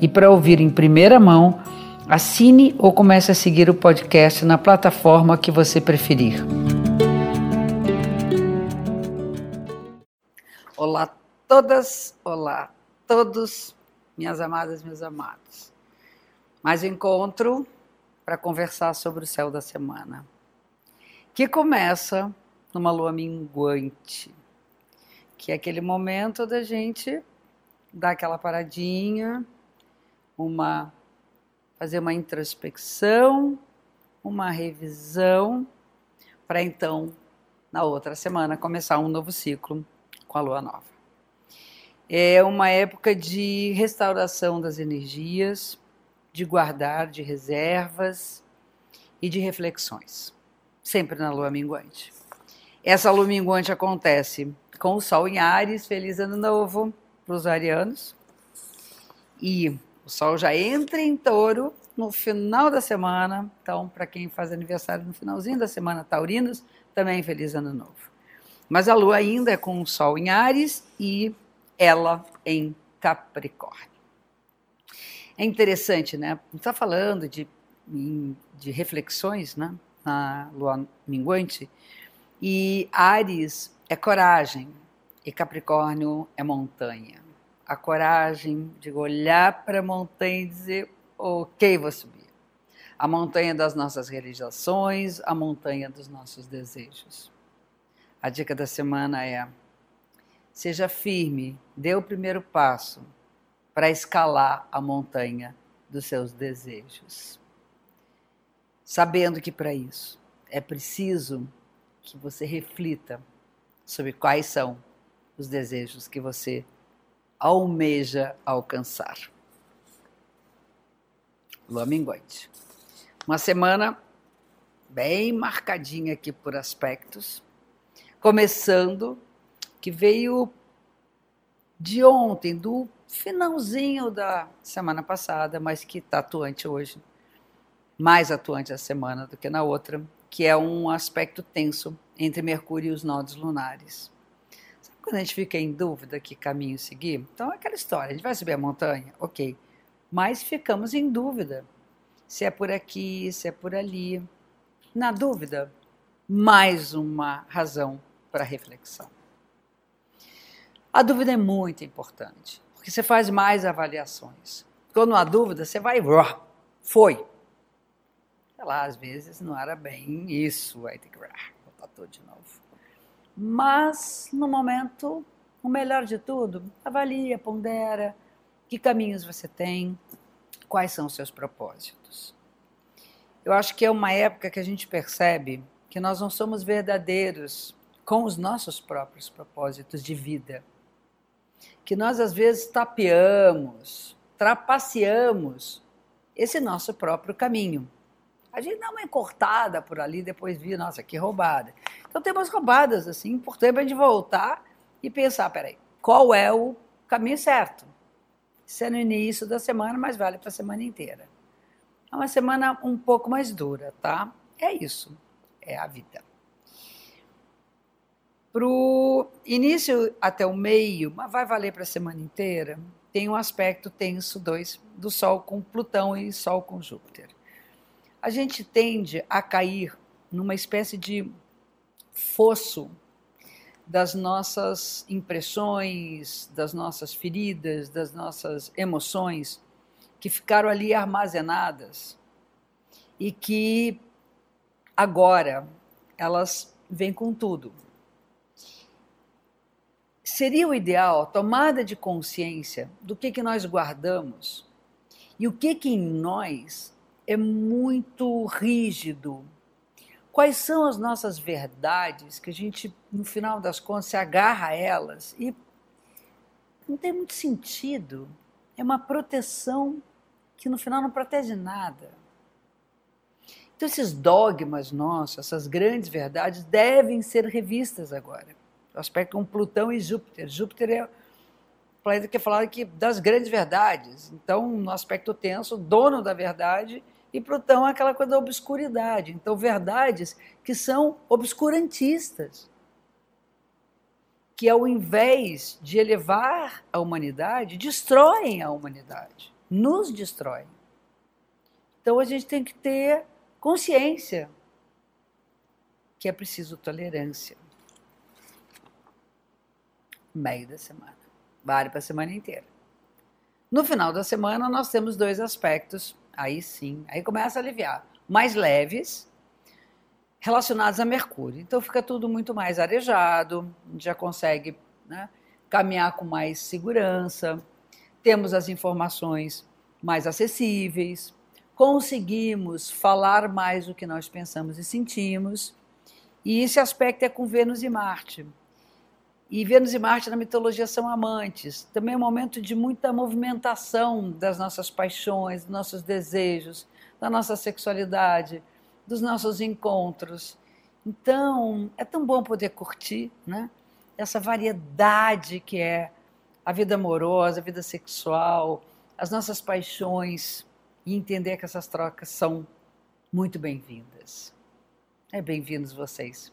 e para ouvir em primeira mão, assine ou comece a seguir o podcast na plataforma que você preferir. Olá todas, olá todos, minhas amadas, meus amados. Mais um encontro para conversar sobre o céu da semana, que começa numa lua minguante, que é aquele momento da gente dar aquela paradinha, uma fazer uma introspecção, uma revisão, para então na outra semana começar um novo ciclo com a lua nova. É uma época de restauração das energias, de guardar, de reservas e de reflexões, sempre na lua minguante. Essa lua minguante acontece com o Sol em Ares, feliz ano novo para os arianos. E o Sol já entra em touro no final da semana, então, para quem faz aniversário no finalzinho da semana, taurinos, também feliz ano novo. Mas a lua ainda é com o Sol em Ares e ela em Capricórnio. É interessante, né? Está falando de, de reflexões, né? Na lua minguante. E Ares é coragem e Capricórnio é montanha. A coragem de olhar para a montanha e dizer: Ok, vou subir. A montanha das nossas realizações, a montanha dos nossos desejos. A dica da semana é: seja firme, dê o primeiro passo para escalar a montanha dos seus desejos. Sabendo que para isso é preciso que você reflita sobre quais são os desejos que você almeja alcançar. Lua minguante. Uma semana bem marcadinha aqui por aspectos, começando que veio de ontem, do finalzinho da semana passada, mas que está atuante hoje, mais atuante a semana do que na outra, que é um aspecto tenso entre Mercúrio e os nodos lunares. Quando a gente fica em dúvida que caminho seguir? Então é aquela história, a gente vai subir a montanha? Ok. Mas ficamos em dúvida se é por aqui, se é por ali. Na dúvida, mais uma razão para reflexão. A dúvida é muito importante porque você faz mais avaliações. Quando há dúvida, você vai, foi. Sei lá, às vezes não era bem isso, vai ter que voltar tudo de novo. Mas, no momento, o melhor de tudo, avalia, pondera, que caminhos você tem, quais são os seus propósitos. Eu acho que é uma época que a gente percebe que nós não somos verdadeiros com os nossos próprios propósitos de vida que nós às vezes tapeamos, trapaceamos esse nosso próprio caminho. A gente dá uma encortada por ali, depois via, nossa, que roubada. Então tem umas roubadas assim, importante a gente voltar e pensar, peraí, qual é o caminho certo? Isso é no início da semana, mas vale para a semana inteira. É uma semana um pouco mais dura, tá? É isso, é a vida. Para o início até o meio, mas vai valer para a semana inteira, tem um aspecto tenso dois, do Sol com Plutão e Sol com Júpiter. A gente tende a cair numa espécie de fosso das nossas impressões, das nossas feridas, das nossas emoções que ficaram ali armazenadas e que agora elas vêm com tudo. Seria o ideal a tomada de consciência do que, que nós guardamos e o que, que em nós é muito rígido. Quais são as nossas verdades que a gente, no final das contas, se agarra a elas e não tem muito sentido é uma proteção que no final não protege nada. Então, esses dogmas nossos, essas grandes verdades, devem ser revistas agora. O aspecto com Plutão e Júpiter. Júpiter é planeta que é falado aqui das grandes verdades. Então, no aspecto tenso, dono da verdade, e Plutão é aquela coisa da obscuridade. Então, verdades que são obscurantistas. Que ao invés de elevar a humanidade, destroem a humanidade, nos destroem. Então, a gente tem que ter consciência que é preciso tolerância. Meio da semana. Vale para a semana inteira. No final da semana, nós temos dois aspectos, aí sim, aí começa a aliviar. Mais leves, relacionados a Mercúrio. Então fica tudo muito mais arejado, já consegue né, caminhar com mais segurança, temos as informações mais acessíveis, conseguimos falar mais do que nós pensamos e sentimos. E esse aspecto é com Vênus e Marte. E Vênus e Marte na mitologia são amantes. Também é um momento de muita movimentação das nossas paixões, dos nossos desejos, da nossa sexualidade, dos nossos encontros. Então, é tão bom poder curtir né? essa variedade que é a vida amorosa, a vida sexual, as nossas paixões, e entender que essas trocas são muito bem-vindas. É bem-vindos vocês